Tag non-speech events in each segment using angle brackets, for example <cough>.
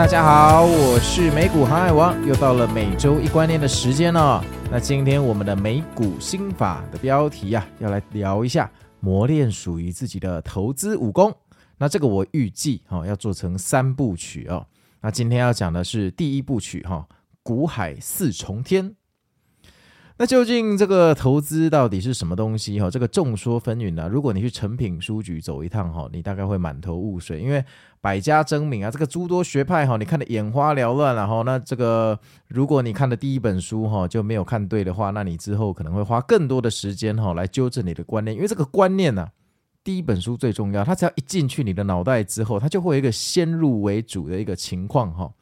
大家好，我是美股航海王，又到了每周一观念的时间了。那今天我们的美股心法的标题呀、啊，要来聊一下磨练属于自己的投资武功。那这个我预计哈要做成三部曲哦。那今天要讲的是第一部曲哈，股海四重天。那究竟这个投资到底是什么东西？哈，这个众说纷纭啊。如果你去诚品书局走一趟，哈，你大概会满头雾水，因为百家争鸣啊，这个诸多学派，哈，你看得眼花缭乱，然后那这个如果你看的第一本书，哈，就没有看对的话，那你之后可能会花更多的时间，哈，来纠正你的观念，因为这个观念呢，第一本书最重要，它只要一进去你的脑袋之后，它就会有一个先入为主的一个情况，哈。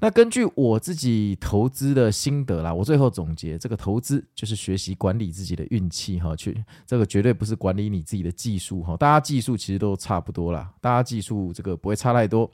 那根据我自己投资的心得啦，我最后总结，这个投资就是学习管理自己的运气哈，去这个绝对不是管理你自己的技术哈，大家技术其实都差不多啦，大家技术这个不会差太多，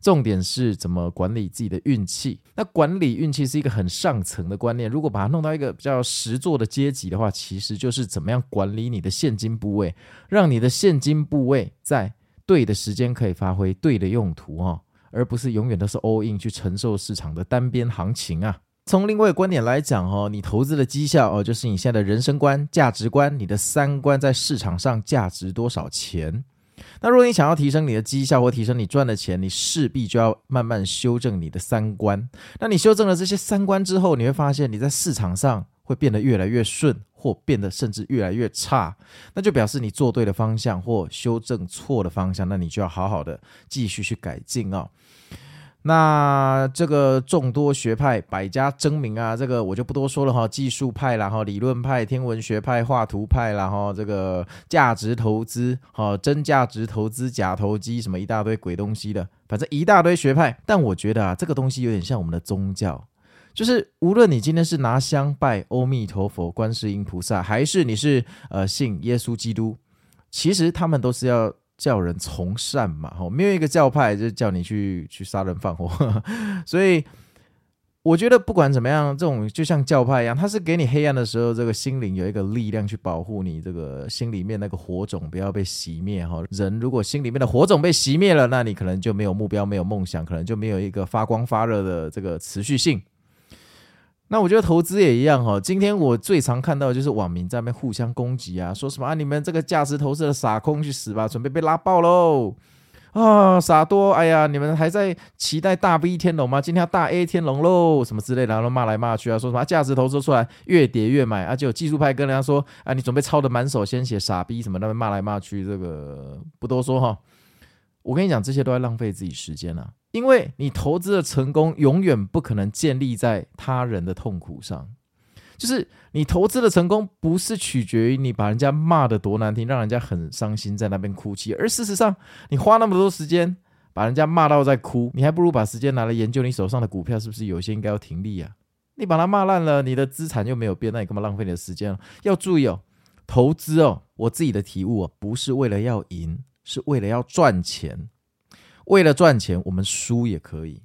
重点是怎么管理自己的运气。那管理运气是一个很上层的观念，如果把它弄到一个比较实作的阶级的话，其实就是怎么样管理你的现金部位，让你的现金部位在对的时间可以发挥对的用途哈。而不是永远都是 all in 去承受市场的单边行情啊。从另外一个观点来讲哦，你投资的绩效哦，就是你现在的人生观、价值观、你的三观在市场上价值多少钱。那如果你想要提升你的绩效或提升你赚的钱，你势必就要慢慢修正你的三观。那你修正了这些三观之后，你会发现你在市场上会变得越来越顺。或变得甚至越来越差，那就表示你做对的方向或修正错的方向，那你就要好好的继续去改进哦。那这个众多学派、百家争鸣啊，这个我就不多说了哈。技术派，然后理论派、天文学派、画图派，然后这个价值投资，哈，真价值投资、假投机，什么一大堆鬼东西的，反正一大堆学派。但我觉得啊，这个东西有点像我们的宗教。就是无论你今天是拿香拜阿弥陀佛、观世音菩萨，还是你是呃信耶稣基督，其实他们都是要叫人从善嘛，吼，没有一个教派就叫你去去杀人放火，<laughs> 所以我觉得不管怎么样，这种就像教派一样，它是给你黑暗的时候，这个心灵有一个力量去保护你，这个心里面那个火种不要被熄灭哈。人如果心里面的火种被熄灭了，那你可能就没有目标、没有梦想，可能就没有一个发光发热的这个持续性。那我觉得投资也一样哈。今天我最常看到的就是网民在那边互相攻击啊，说什么啊，你们这个价值投资的傻空去死吧，准备被拉爆喽！啊，傻多，哎呀，你们还在期待大 V 天龙吗？今天要大 A 天龙喽，什么之类的，然后骂来骂去啊，说什么价值投资出来越跌越买，啊，就有技术派跟人家说啊，你准备抄的满手鲜血，傻逼什么，那边骂来骂去，这个不多说哈。我跟你讲，这些都在浪费自己时间啊。因为你投资的成功永远不可能建立在他人的痛苦上，就是你投资的成功不是取决于你把人家骂得多难听，让人家很伤心在那边哭泣，而事实上，你花那么多时间把人家骂到在哭，你还不如把时间拿来研究你手上的股票是不是有些应该要停利啊？你把它骂烂了，你的资产又没有变，那你干嘛浪费你的时间？要注意哦，投资哦，我自己的体悟哦，不是为了要赢，是为了要赚钱。为了赚钱，我们输也可以。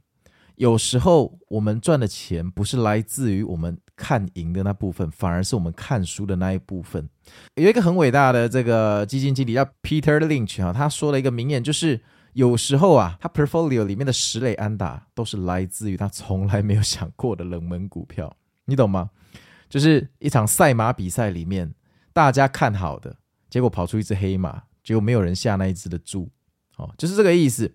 有时候我们赚的钱不是来自于我们看赢的那部分，反而是我们看输的那一部分。有一个很伟大的这个基金经理叫 Peter Lynch 啊，他说了一个名言，就是有时候啊，他 portfolio 里面的十类安打都是来自于他从来没有想过的冷门股票，你懂吗？就是一场赛马比赛里面，大家看好的，结果跑出一只黑马，结果没有人下那一只的注，哦，就是这个意思。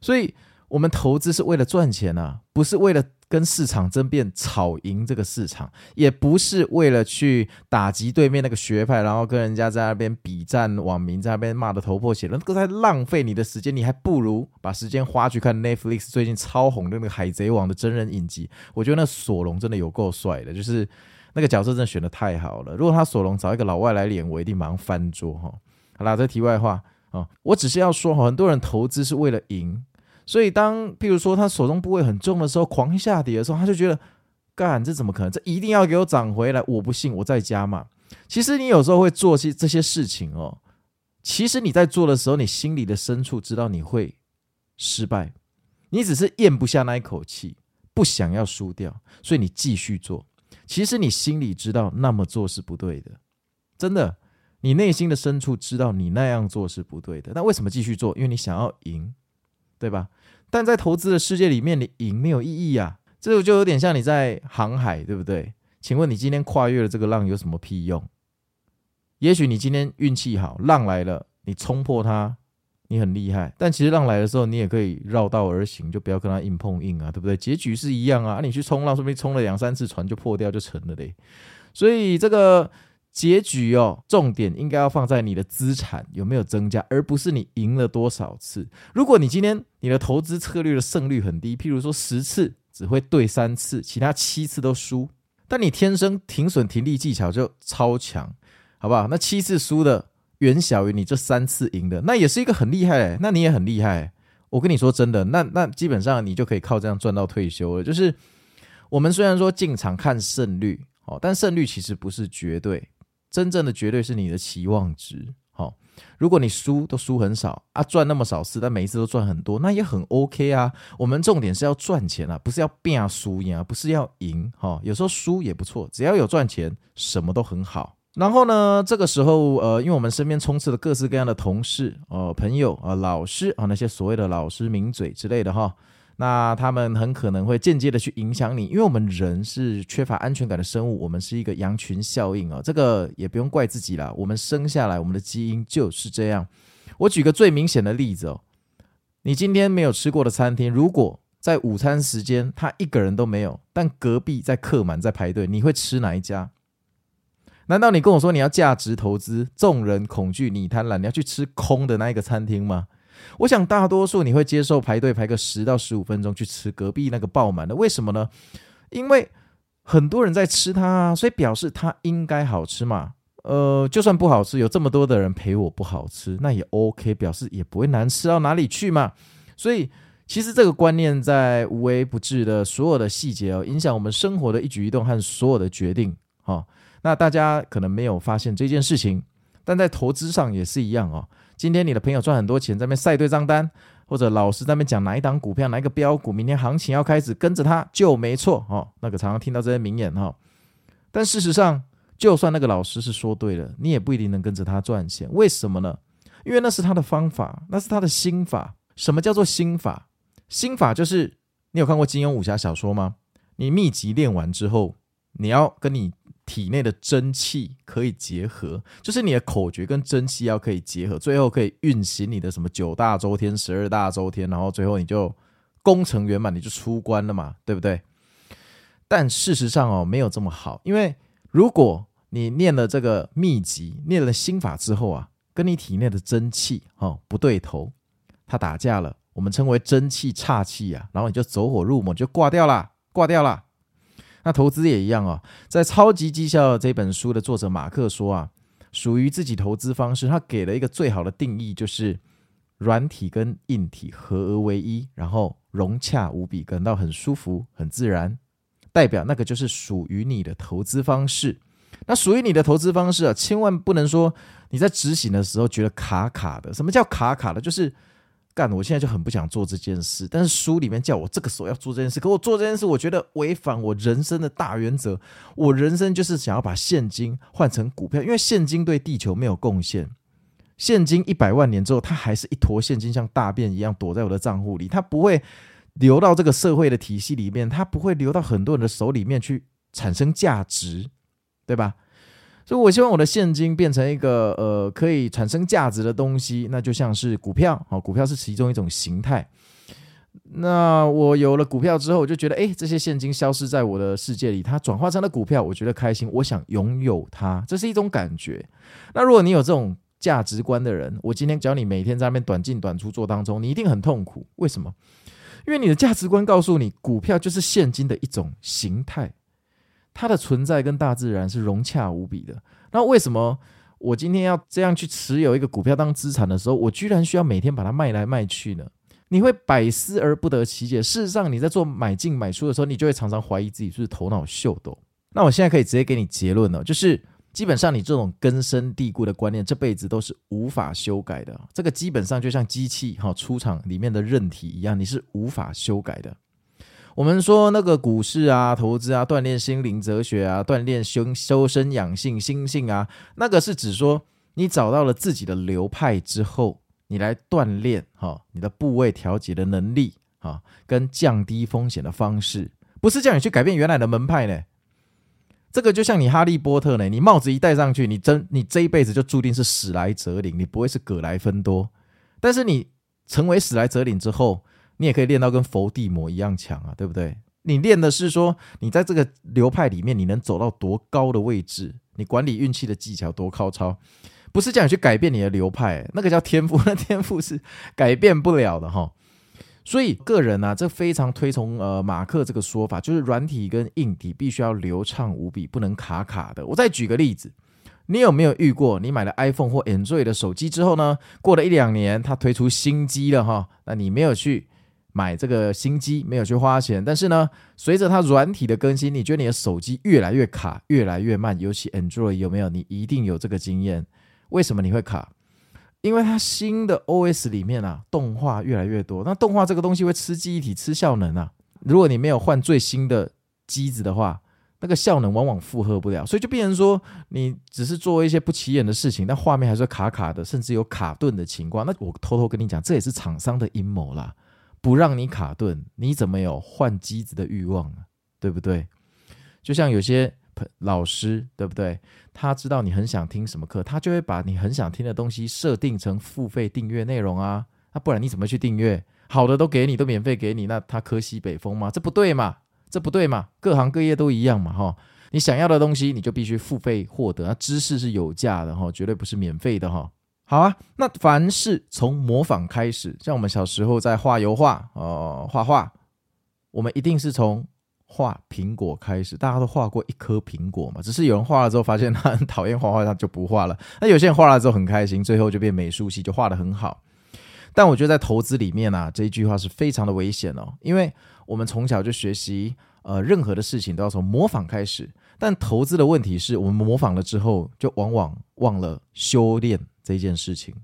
所以。我们投资是为了赚钱啊，不是为了跟市场争辩、吵赢这个市场，也不是为了去打击对面那个学派，然后跟人家在那边比战，网民在那边骂得头破血流，那个在浪费你的时间。你还不如把时间花去看 Netflix 最近超红的那个《海贼王》的真人影集。我觉得那索隆真的有够帅的，就是那个角色真的选的太好了。如果他索隆找一个老外来演，我一定马上翻桌哈。好啦，这题外话啊，我只是要说，很多人投资是为了赢。所以，当譬如说他手中部位很重的时候，狂下跌的时候，他就觉得，干，这怎么可能？这一定要给我涨回来！我不信，我再加嘛。其实你有时候会做些这些事情哦。其实你在做的时候，你心里的深处知道你会失败，你只是咽不下那一口气，不想要输掉，所以你继续做。其实你心里知道那么做是不对的，真的，你内心的深处知道你那样做是不对的。那为什么继续做？因为你想要赢。对吧？但在投资的世界里面，你赢没有意义啊！这就有点像你在航海，对不对？请问你今天跨越了这个浪有什么屁用？也许你今天运气好，浪来了，你冲破它，你很厉害。但其实浪来的时候，你也可以绕道而行，就不要跟它硬碰硬啊，对不对？结局是一样啊！你去冲浪，说不定冲了两三次，船就破掉就成了嘞。所以这个。结局哦，重点应该要放在你的资产有没有增加，而不是你赢了多少次。如果你今天你的投资策略的胜率很低，譬如说十次只会对三次，其他七次都输，但你天生停损停利技巧就超强，好不好？那七次输的远小于你这三次赢的，那也是一个很厉害欸，那你也很厉害欸。我跟你说真的，那那基本上你就可以靠这样赚到退休了。就是我们虽然说进场看胜率哦，但胜率其实不是绝对。真正的绝对是你的期望值，好，如果你输都输很少啊，赚那么少次，但每一次都赚很多，那也很 OK 啊。我们重点是要赚钱啊，不是要变输赢啊，不是要赢哈。有时候输也不错，只要有赚钱，什么都很好。然后呢，这个时候呃，因为我们身边充斥了各式各样的同事、呃朋友啊、老师啊，那些所谓的老师名嘴之类的哈。那他们很可能会间接的去影响你，因为我们人是缺乏安全感的生物，我们是一个羊群效应哦，这个也不用怪自己啦，我们生下来我们的基因就是这样。我举个最明显的例子哦，你今天没有吃过的餐厅，如果在午餐时间他一个人都没有，但隔壁在客满在排队，你会吃哪一家？难道你跟我说你要价值投资，众人恐惧你贪婪，你要去吃空的那一个餐厅吗？我想大多数你会接受排队排个十到十五分钟去吃隔壁那个爆满的，为什么呢？因为很多人在吃它，所以表示它应该好吃嘛。呃，就算不好吃，有这么多的人陪我不好吃，那也 OK，表示也不会难吃到哪里去嘛。所以其实这个观念在无微不至的所有的细节哦，影响我们生活的一举一动和所有的决定。哈，那大家可能没有发现这件事情，但在投资上也是一样哦。今天你的朋友赚很多钱，在那边晒对账单，或者老师在那边讲哪一档股票、哪一个标股，明天行情要开始，跟着他就没错哦。那个常常听到这些名言哈，但事实上，就算那个老师是说对了，你也不一定能跟着他赚钱。为什么呢？因为那是他的方法，那是他的心法。什么叫做心法？心法就是你有看过金庸武侠小说吗？你秘籍练完之后，你要跟你。体内的真气可以结合，就是你的口诀跟真气要可以结合，最后可以运行你的什么九大周天、十二大周天，然后最后你就功成圆满，你就出关了嘛，对不对？但事实上哦，没有这么好，因为如果你念了这个秘籍、念了心法之后啊，跟你体内的真气哦不对头，它打架了，我们称为真气岔气啊，然后你就走火入魔，就挂掉了，挂掉了。那投资也一样哦，在《超级绩效》这本书的作者马克说啊，属于自己投资方式，他给了一个最好的定义，就是软体跟硬体合而为一，然后融洽无比，感到很舒服、很自然，代表那个就是属于你的投资方式。那属于你的投资方式啊，千万不能说你在执行的时候觉得卡卡的。什么叫卡卡的？就是干，我现在就很不想做这件事。但是书里面叫我这个时候要做这件事，可我做这件事，我觉得违反我人生的大原则。我人生就是想要把现金换成股票，因为现金对地球没有贡献。现金一百万年之后，它还是一坨现金，像大便一样躲在我的账户里，它不会流到这个社会的体系里面，它不会流到很多人的手里面去产生价值，对吧？所以，我希望我的现金变成一个呃可以产生价值的东西，那就像是股票，好，股票是其中一种形态。那我有了股票之后，我就觉得，诶，这些现金消失在我的世界里，它转化成了股票，我觉得开心，我想拥有它，这是一种感觉。那如果你有这种价值观的人，我今天教你每天在那边短进短出做当中，你一定很痛苦。为什么？因为你的价值观告诉你，股票就是现金的一种形态。它的存在跟大自然是融洽无比的。那为什么我今天要这样去持有一个股票当资产的时候，我居然需要每天把它卖来卖去呢？你会百思而不得其解。事实上，你在做买进买出的时候，你就会常常怀疑自己是不是头脑秀逗。那我现在可以直接给你结论了，就是基本上你这种根深蒂固的观念，这辈子都是无法修改的。这个基本上就像机器哈出厂里面的韧体一样，你是无法修改的。我们说那个股市啊，投资啊，锻炼心灵哲学啊，锻炼修修身养性心性啊，那个是指说你找到了自己的流派之后，你来锻炼哈你的部位调节的能力哈，跟降低风险的方式，不是叫你去改变原来的门派呢。这个就像你哈利波特呢，你帽子一戴上去，你真你这一辈子就注定是史莱哲林，你不会是葛莱芬多。但是你成为史莱哲林之后，你也可以练到跟伏地魔一样强啊，对不对？你练的是说，你在这个流派里面，你能走到多高的位置？你管理运气的技巧多高超？不是叫你去改变你的流派，那个叫天赋，<laughs> 那天赋是改变不了的哈。所以个人啊，这非常推崇呃马克这个说法，就是软体跟硬体必须要流畅无比，不能卡卡的。我再举个例子，你有没有遇过？你买了 iPhone 或 Android 的手机之后呢，过了一两年，它推出新机了哈，那你没有去。买这个新机没有去花钱，但是呢，随着它软体的更新，你觉得你的手机越来越卡，越来越慢，尤其 Android 有没有？你一定有这个经验。为什么你会卡？因为它新的 OS 里面啊，动画越来越多。那动画这个东西会吃记忆体、吃效能啊。如果你没有换最新的机子的话，那个效能往往负荷不了，所以就变成说，你只是做一些不起眼的事情，但画面还是卡卡的，甚至有卡顿的情况。那我偷偷跟你讲，这也是厂商的阴谋啦。不让你卡顿，你怎么有换机子的欲望呢？对不对？就像有些老师，对不对？他知道你很想听什么课，他就会把你很想听的东西设定成付费订阅内容啊。那不然你怎么去订阅？好的都给你，都免费给你，那他科西北风吗？这不对嘛？这不对嘛？各行各业都一样嘛，哈。你想要的东西，你就必须付费获得。那知识是有价的哈，绝对不是免费的哈。好啊，那凡是从模仿开始，像我们小时候在画油画，呃，画画，我们一定是从画苹果开始。大家都画过一颗苹果嘛，只是有人画了之后发现他很讨厌画画，他就不画了。那有些人画了之后很开心，最后就变美术系，就画得很好。但我觉得在投资里面啊，这一句话是非常的危险哦，因为我们从小就学习，呃，任何的事情都要从模仿开始。但投资的问题是我们模仿了之后，就往往忘了修炼。这件事情，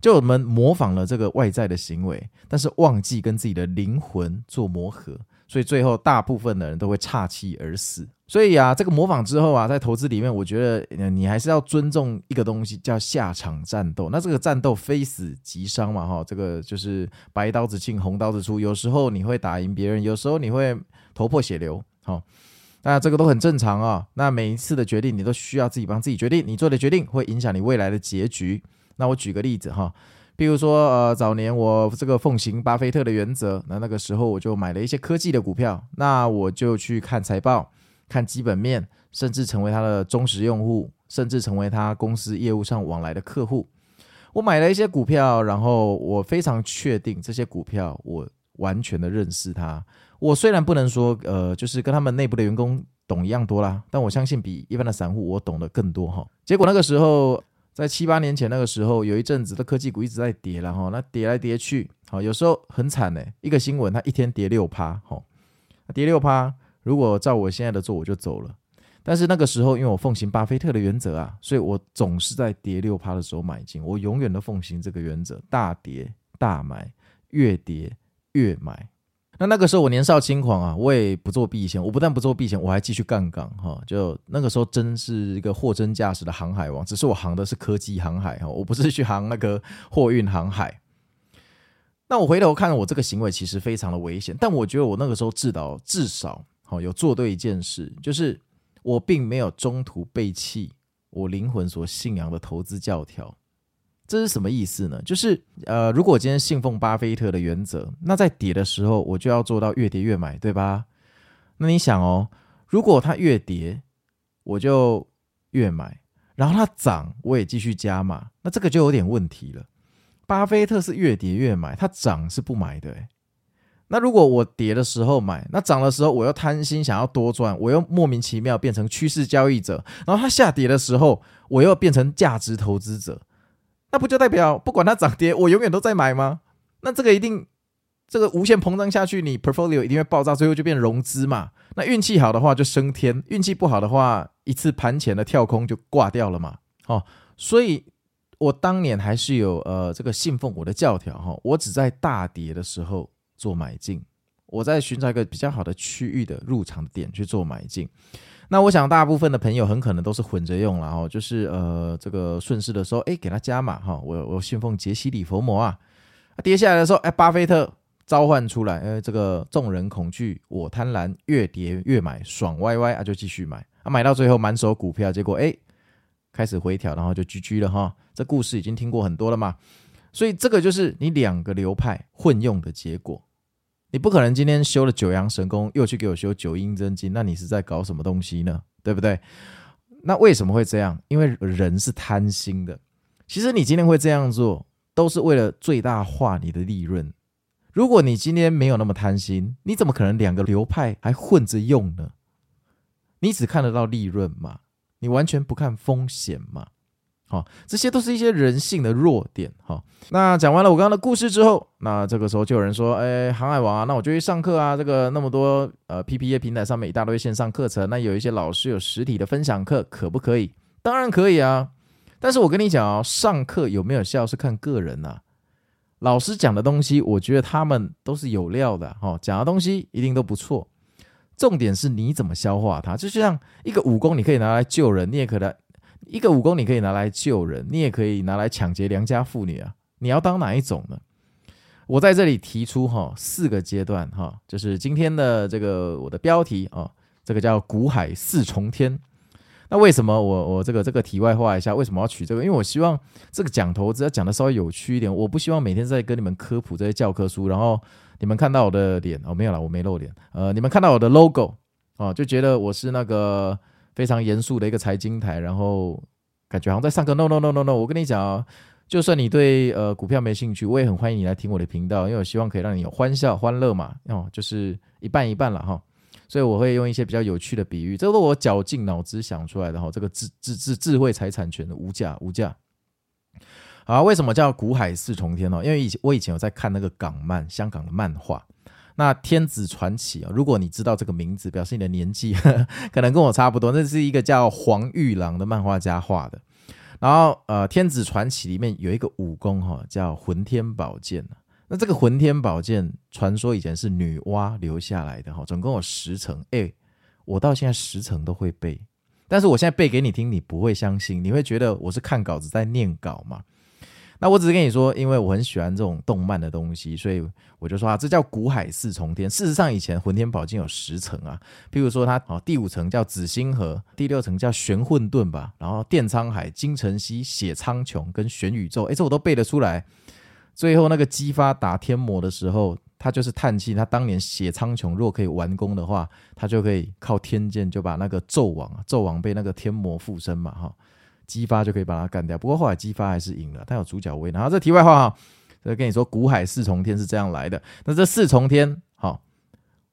就我们模仿了这个外在的行为，但是忘记跟自己的灵魂做磨合，所以最后大部分的人都会岔气而死。所以啊，这个模仿之后啊，在投资里面，我觉得你还是要尊重一个东西，叫下场战斗。那这个战斗非死即伤嘛，哈，这个就是白刀子进红刀子出。有时候你会打赢别人，有时候你会头破血流，好。那这个都很正常啊、那每一次的决定，你都需要自己帮自己决定。你做的决定会影响你未来的结局。那我举个例子哈，比如说呃，早年我这个奉行巴菲特的原则，那那个时候我就买了一些科技的股票。那我就去看财报，看基本面，甚至成为他的忠实用户，甚至成为他公司业务上往来的客户。我买了一些股票，然后我非常确定这些股票，我完全的认识它。我虽然不能说，呃，就是跟他们内部的员工懂一样多啦，但我相信比一般的散户我懂得更多哈。结果那个时候，在七八年前那个时候，有一阵子的科技股一直在跌了哈，那跌来跌去，好，有时候很惨呢。一个新闻它一天跌六趴，哈，跌六趴，如果照我现在的做，我就走了。但是那个时候，因为我奉行巴菲特的原则啊，所以我总是在跌六趴的时候买进，我永远都奉行这个原则，大跌大买，越跌越买。那那个时候我年少轻狂啊，我也不做避险，我不但不做避险，我还继续杠杆哈。就那个时候真是一个货真价实的航海王，只是我航的是科技航海哈，我不是去航那个货运航海。那我回头看我这个行为其实非常的危险，但我觉得我那个时候至少至少好有做对一件事，就是我并没有中途背弃我灵魂所信仰的投资教条。这是什么意思呢？就是呃，如果今天信奉巴菲特的原则，那在跌的时候我就要做到越跌越买，对吧？那你想哦，如果它越跌，我就越买，然后它涨，我也继续加码，那这个就有点问题了。巴菲特是越跌越买，它涨是不买的。那如果我跌的时候买，那涨的时候我又贪心想要多赚，我又莫名其妙变成趋势交易者，然后它下跌的时候我又变成价值投资者。那不就代表不管它涨跌，我永远都在买吗？那这个一定，这个无限膨胀下去，你 portfolio 一定会爆炸，最后就变融资嘛。那运气好的话就升天，运气不好的话，一次盘前的跳空就挂掉了嘛。哦，所以我当年还是有呃这个信奉我的教条哈，我只在大跌的时候做买进，我在寻找一个比较好的区域的入场点去做买进。那我想，大部分的朋友很可能都是混着用了哈，就是呃，这个顺势的时候，哎，给他加码哈。我我信奉杰西·里佛摩啊，跌下来的时候，哎，巴菲特召唤出来，哎，这个众人恐惧，我贪婪，越跌越买，爽歪歪啊，就继续买啊，买到最后满手股票，结果哎，开始回调，然后就居居了哈。这故事已经听过很多了嘛，所以这个就是你两个流派混用的结果。你不可能今天修了九阳神功，又去给我修九阴真经，那你是在搞什么东西呢？对不对？那为什么会这样？因为人是贪心的。其实你今天会这样做，都是为了最大化你的利润。如果你今天没有那么贪心，你怎么可能两个流派还混着用呢？你只看得到利润嘛？你完全不看风险嘛？哦，这些都是一些人性的弱点。好，那讲完了我刚刚的故事之后，那这个时候就有人说：“哎，航海王啊，那我就去上课啊。这个那么多呃 PPA 平台上面一大堆线上课程，那有一些老师有实体的分享课，可不可以？当然可以啊。但是我跟你讲哦，上课有没有效是看个人呐。老师讲的东西，我觉得他们都是有料的。哈，讲的东西一定都不错。重点是你怎么消化它。就像一个武功，你可以拿来救人，你也可能。一个武功你可以拿来救人，你也可以拿来抢劫良家妇女啊！你要当哪一种呢？我在这里提出哈四个阶段哈，就是今天的这个我的标题啊，这个叫股海四重天。那为什么我我这个这个题外话一下，为什么要取这个？因为我希望这个讲投资要讲的稍微有趣一点，我不希望每天在跟你们科普这些教科书，然后你们看到我的脸哦，没有啦，我没露脸，呃，你们看到我的 logo 哦，就觉得我是那个。非常严肃的一个财经台，然后感觉好像在上课。No no no no no，我跟你讲啊，就算你对呃股票没兴趣，我也很欢迎你来听我的频道，因为我希望可以让你有欢笑、欢乐嘛。哦，就是一半一半了哈。所以我会用一些比较有趣的比喻，这都是我绞尽脑汁想出来的哈。这个智智智智慧财产权的无价无价。好，为什么叫股海四重天呢？因为以前我以前有在看那个港漫，香港的漫画。那天子传奇啊，如果你知道这个名字，表示你的年纪呵 <laughs> 呵可能跟我差不多。那是一个叫黄玉郎的漫画家画的。然后呃，天子传奇里面有一个武功哈，叫混天宝剑。那这个混天宝剑，传说以前是女娲留下来的哈，总共有十层。哎，我到现在十层都会背，但是我现在背给你听，你不会相信，你会觉得我是看稿子在念稿嘛。那我只是跟你说，因为我很喜欢这种动漫的东西，所以我就说啊，这叫古海四重天。事实上，以前混天宝剑有十层啊，譬如说它哦，第五层叫紫星河，第六层叫玄混沌吧，然后电沧海、金尘兮、血苍穹跟玄宇宙，诶，这我都背得出来。最后那个姬发打天魔的时候，他就是叹气，他当年血苍穹若可以完工的话，他就可以靠天剑就把那个纣王，纣王被那个天魔附身嘛，哈。姬发就可以把他干掉，不过后来姬发还是赢了，他有主角位。然后这题外话哈，这跟你说，股海四重天是这样来的。那这四重天，好，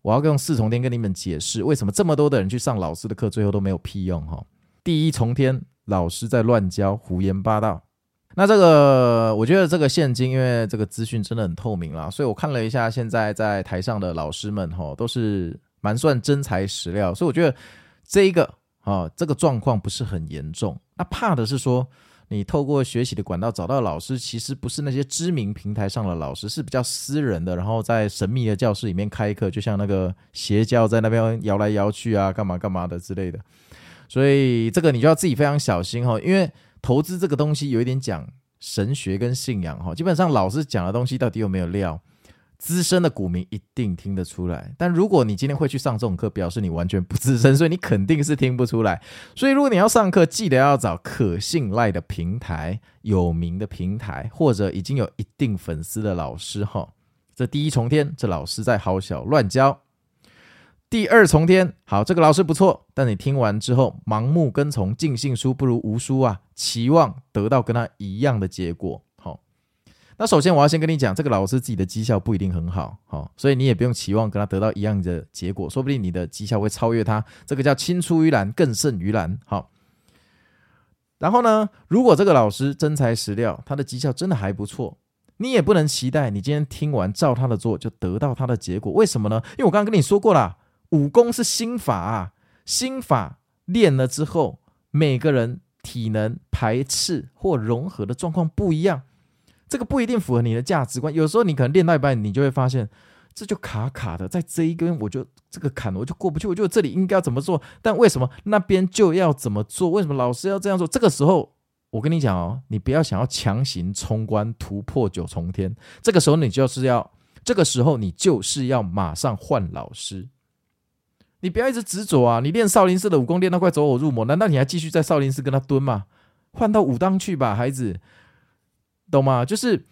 我要用四重天跟你们解释为什么这么多的人去上老师的课，最后都没有屁用哈。第一重天，老师在乱教，胡言八道。那这个，我觉得这个现今，因为这个资讯真的很透明啦，所以我看了一下现在在台上的老师们哈，都是蛮算真材实料，所以我觉得这一个啊，这个状况不是很严重。那怕的是说，你透过学习的管道找到老师，其实不是那些知名平台上的老师，是比较私人的，然后在神秘的教室里面开课，就像那个邪教在那边摇来摇去啊，干嘛干嘛的之类的。所以这个你就要自己非常小心哈，因为投资这个东西有一点讲神学跟信仰哈，基本上老师讲的东西到底有没有料？资深的股民一定听得出来，但如果你今天会去上这种课，表示你完全不资深，所以你肯定是听不出来。所以如果你要上课，记得要找可信赖的平台、有名的平台，或者已经有一定粉丝的老师哈。这第一重天，这老师在好小乱教；第二重天，好，这个老师不错，但你听完之后盲目跟从，尽信书不如无书啊，期望得到跟他一样的结果。那首先我要先跟你讲，这个老师自己的绩效不一定很好，好，所以你也不用期望跟他得到一样的结果，说不定你的绩效会超越他。这个叫青出于蓝更胜于蓝，好。然后呢，如果这个老师真材实料，他的绩效真的还不错，你也不能期待你今天听完照他的做就得到他的结果。为什么呢？因为我刚刚跟你说过了，武功是心法啊，心法练了之后，每个人体能排斥或融合的状况不一样。这个不一定符合你的价值观，有时候你可能练到一半，你就会发现这就卡卡的，在这一根我就这个坎我就过不去，我觉得这里应该要怎么做，但为什么那边就要怎么做？为什么老师要这样做？这个时候我跟你讲哦，你不要想要强行冲关突破九重天，这个时候你就是要，这个时候你就是要马上换老师，你不要一直执着啊！你练少林寺的武功练到快走火入魔，难道你还继续在少林寺跟他蹲吗？换到武当去吧，孩子。懂吗？就是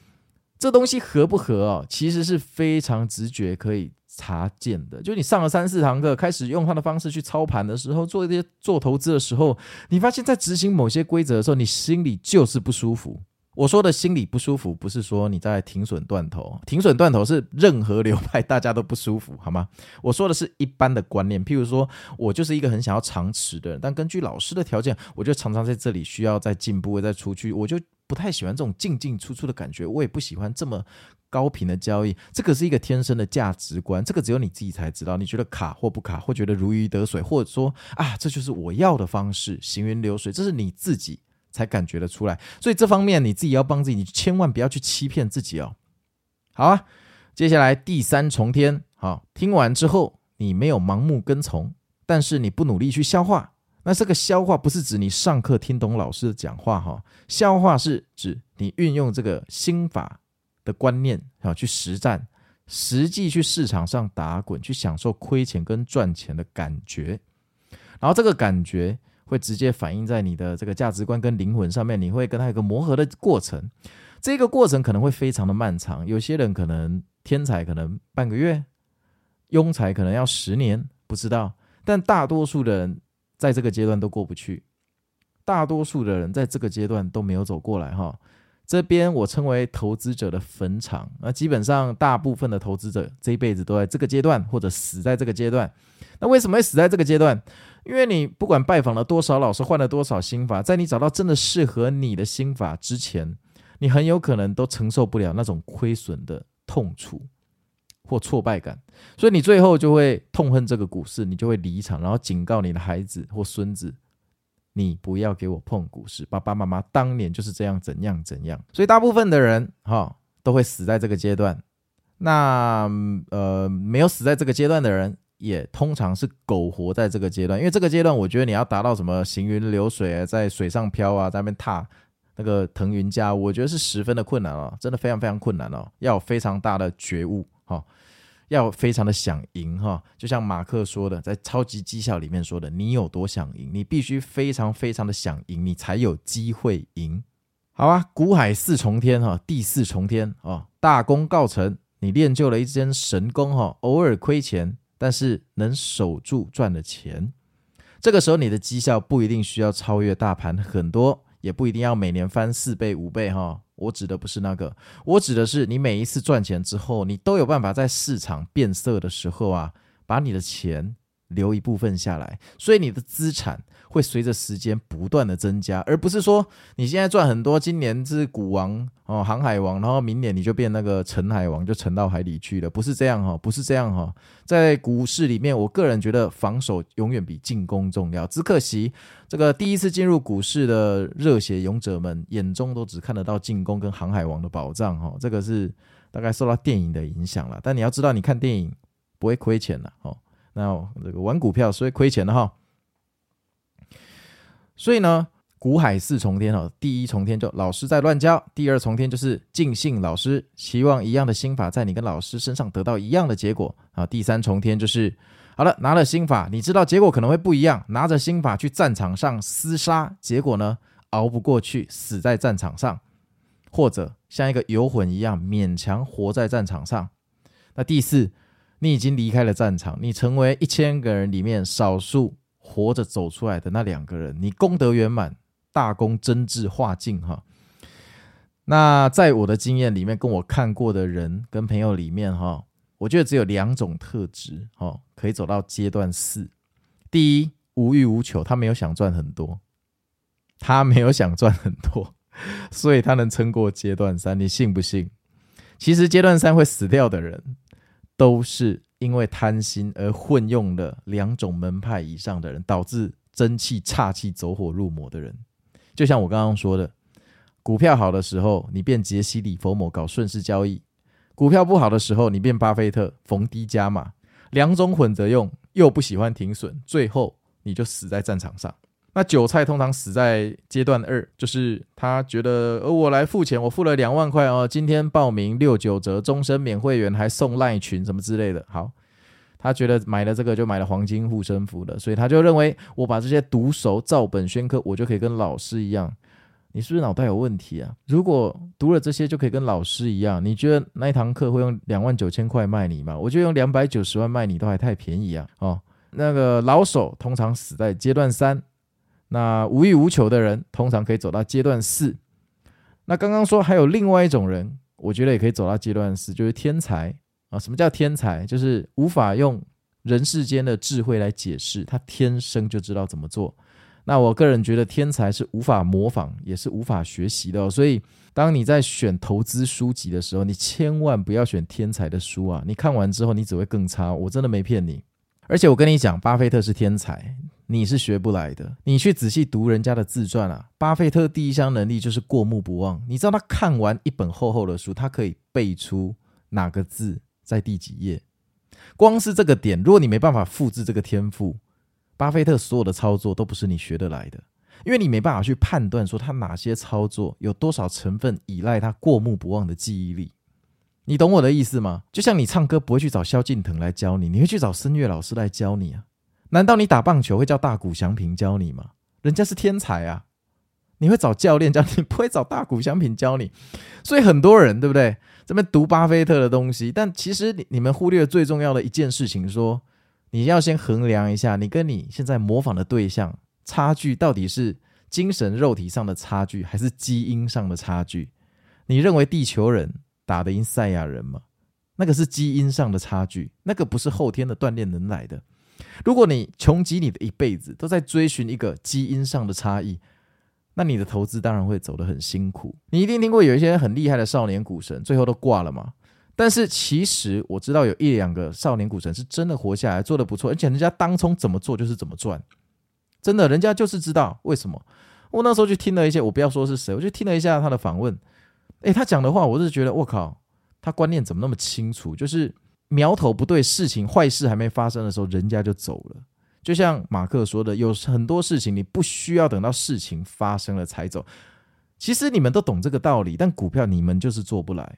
这东西合不合哦，其实是非常直觉可以查见的。就你上了三四堂课，开始用他的方式去操盘的时候，做一些做投资的时候，你发现在执行某些规则的时候，你心里就是不舒服。我说的心里不舒服，不是说你在停损断头，停损断头是任何流派大家都不舒服，好吗？<laughs> 我说的是一般的观念，譬如说我就是一个很想要长持的人，但根据老师的条件，我就常常在这里需要再进步，再出去，我就。不太喜欢这种进进出出的感觉，我也不喜欢这么高频的交易。这个是一个天生的价值观，这个只有你自己才知道。你觉得卡或不卡，或觉得如鱼得水，或者说啊，这就是我要的方式，行云流水，这是你自己才感觉得出来。所以这方面你自己要帮自己，你千万不要去欺骗自己哦。好啊，接下来第三重天，好，听完之后你没有盲目跟从，但是你不努力去消化。那这个消化不是指你上课听懂老师的讲话哈，消化是指你运用这个心法的观念啊，去实战，实际去市场上打滚，去享受亏钱跟赚钱的感觉，然后这个感觉会直接反映在你的这个价值观跟灵魂上面，你会跟他有个磨合的过程，这个过程可能会非常的漫长，有些人可能天才可能半个月，庸才可能要十年，不知道，但大多数的人。在这个阶段都过不去，大多数的人在这个阶段都没有走过来哈。这边我称为投资者的坟场，那基本上大部分的投资者这一辈子都在这个阶段，或者死在这个阶段。那为什么会死在这个阶段？因为你不管拜访了多少老师，换了多少心法，在你找到真的适合你的心法之前，你很有可能都承受不了那种亏损的痛楚。或挫败感，所以你最后就会痛恨这个股市，你就会离场，然后警告你的孩子或孙子，你不要给我碰股市。爸爸妈妈当年就是这样怎样怎样，所以大部分的人哈、都会死在这个阶段。那呃没有死在这个阶段的人，也通常是苟活在这个阶段，因为这个阶段我觉得你要达到什么行云流水啊，在水上漂啊，在那边踏那个腾云驾雾，我觉得是十分的困难哦，真的非常非常困难哦，要有非常大的觉悟哈。哦要非常的想赢哈，就像马克说的，在超级绩效里面说的，你有多想赢，你必须非常非常的想赢，你才有机会赢。好啊，股海四重天哈，第四重天啊，大功告成，你练就了一身神功哈，偶尔亏钱，但是能守住赚的钱。这个时候你的绩效不一定需要超越大盘很多，也不一定要每年翻四倍五倍哈。我指的不是那个，我指的是你每一次赚钱之后，你都有办法在市场变色的时候啊，把你的钱留一部分下来，所以你的资产会随着时间不断的增加，而不是说你现在赚很多，今年是股王哦，航海王，然后明年你就变那个沉海王，就沉到海里去了，不是这样哈，不是这样哈。在股市里面，我个人觉得防守永远比进攻重要。只可惜这个第一次进入股市的热血勇者们眼中都只看得到进攻跟航海王的保障哈，这个是大概受到电影的影响了。但你要知道，你看电影不会亏钱了哦。那这个玩股票所以亏钱的哈，所以呢，股海四重天哦，第一重天就老师在乱教，第二重天就是尽信老师，期望一样的心法在你跟老师身上得到一样的结果啊。第三重天就是好了，拿了心法，你知道结果可能会不一样，拿着心法去战场上厮杀，结果呢熬不过去，死在战场上，或者像一个游魂一样勉强活在战场上。那第四。你已经离开了战场，你成为一千个人里面少数活着走出来的那两个人，你功德圆满，大功真至化境哈。那在我的经验里面，跟我看过的人跟朋友里面哈，我觉得只有两种特质哈，可以走到阶段四。第一，无欲无求，他没有想赚很多，他没有想赚很多，所以他能撑过阶段三，你信不信？其实阶段三会死掉的人。都是因为贪心而混用了两种门派以上的人，导致真气岔气、走火入魔的人。就像我刚刚说的，股票好的时候，你变杰西·里佛摩搞顺势交易；股票不好的时候，你变巴菲特逢低加码。两种混着用，又不喜欢停损，最后你就死在战场上。那韭菜通常死在阶段二，就是他觉得，呃，我来付钱，我付了两万块哦，今天报名六九折，终身免会员，还送赖群什么之类的。好，他觉得买了这个就买了黄金护身符了，所以他就认为我把这些读熟，照本宣科，我就可以跟老师一样。你是不是脑袋有问题啊？如果读了这些就可以跟老师一样，你觉得那一堂课会用两万九千块卖你吗？我就用两百九十万卖你都还太便宜啊！哦，那个老手通常死在阶段三。那无欲无求的人，通常可以走到阶段四。那刚刚说还有另外一种人，我觉得也可以走到阶段四，就是天才啊。什么叫天才？就是无法用人世间的智慧来解释，他天生就知道怎么做。那我个人觉得，天才是无法模仿，也是无法学习的哦。所以，当你在选投资书籍的时候，你千万不要选天才的书啊！你看完之后，你只会更差。我真的没骗你。而且我跟你讲，巴菲特是天才。你是学不来的，你去仔细读人家的自传啊。巴菲特第一项能力就是过目不忘。你知道他看完一本厚厚的书，他可以背出哪个字在第几页。光是这个点，如果你没办法复制这个天赋，巴菲特所有的操作都不是你学得来的，因为你没办法去判断说他哪些操作有多少成分依赖他过目不忘的记忆力。你懂我的意思吗？就像你唱歌不会去找萧敬腾来教你，你会去找声乐老师来教你啊。难道你打棒球会叫大谷翔平教你吗？人家是天才啊！你会找教练教你，不会找大谷翔平教你。所以很多人对不对？这边读巴菲特的东西，但其实你你们忽略最重要的一件事情，说你要先衡量一下，你跟你现在模仿的对象差距到底是精神肉体上的差距，还是基因上的差距？你认为地球人打得赢赛亚人吗？那个是基因上的差距，那个不是后天的锻炼能来的。如果你穷极你的一辈子都在追寻一个基因上的差异，那你的投资当然会走得很辛苦。你一定听过有一些很厉害的少年股神，最后都挂了嘛？但是其实我知道有一两个少年股神是真的活下来，做得不错，而且人家当冲怎么做就是怎么赚，真的，人家就是知道为什么。我那时候就听了一些，我不要说是谁，我就听了一下他的访问。诶，他讲的话，我是觉得我靠，他观念怎么那么清楚？就是。苗头不对，事情坏事还没发生的时候，人家就走了。就像马克说的，有很多事情你不需要等到事情发生了才走。其实你们都懂这个道理，但股票你们就是做不来。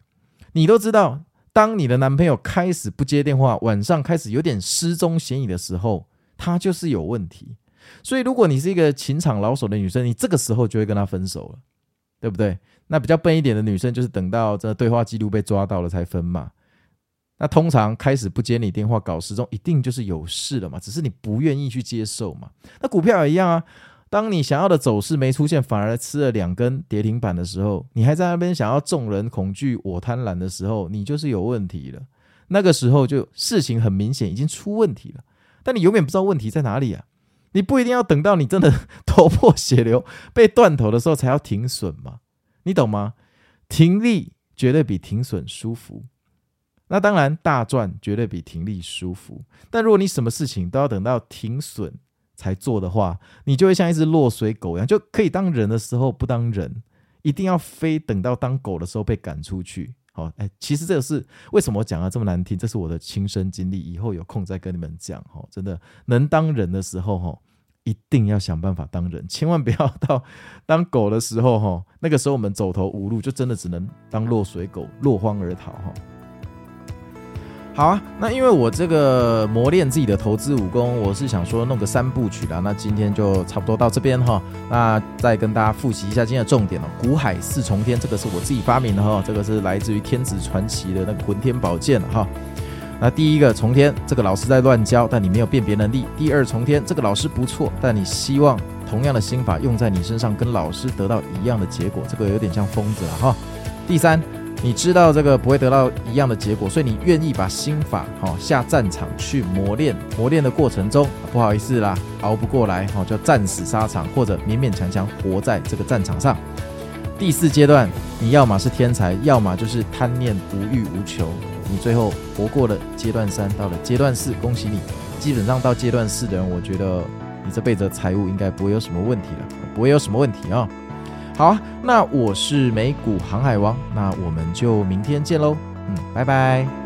你都知道，当你的男朋友开始不接电话，晚上开始有点失踪嫌疑的时候，他就是有问题。所以，如果你是一个情场老手的女生，你这个时候就会跟他分手了，对不对？那比较笨一点的女生，就是等到这对话记录被抓到了才分嘛。那通常开始不接你电话搞失踪，一定就是有事了嘛？只是你不愿意去接受嘛？那股票也一样啊。当你想要的走势没出现，反而吃了两根跌停板的时候，你还在那边想要众人恐惧我贪婪的时候，你就是有问题了。那个时候就事情很明显已经出问题了。但你永远不知道问题在哪里啊！你不一定要等到你真的头破血流、被断头的时候才要停损嘛？你懂吗？停利绝对比停损舒服。那当然，大赚绝对比停利舒服。但如果你什么事情都要等到停损才做的话，你就会像一只落水狗一样，就可以当人的时候不当人，一定要非等到当狗的时候被赶出去。好，哎，其实这个是为什么我讲的这么难听，这是我的亲身经历，以后有空再跟你们讲。哈，真的能当人的时候，哈，一定要想办法当人，千万不要到当狗的时候，哈，那个时候我们走投无路，就真的只能当落水狗，落荒而逃，哈。好啊，那因为我这个磨练自己的投资武功，我是想说弄个三部曲啦。那今天就差不多到这边哈。那再跟大家复习一下今天的重点哦。股海四重天，这个是我自己发明的哈，这个是来自于天子传奇的那个浑天宝剑哈。那第一个重天，这个老师在乱教，但你没有辨别能力。第二重天，这个老师不错，但你希望同样的心法用在你身上，跟老师得到一样的结果，这个有点像疯子了哈。第三。你知道这个不会得到一样的结果，所以你愿意把心法哈下战场去磨练。磨练的过程中，不好意思啦，熬不过来哈，就战死沙场或者勉勉强强活在这个战场上。第四阶段，你要么是天才，要么就是贪念无欲无求。你最后活过了阶段三，到了阶段四，恭喜你。基本上到阶段四的人，我觉得你这辈子财务应该不会有什么问题了，不会有什么问题啊。好啊，那我是美股航海王，那我们就明天见喽，嗯，拜拜。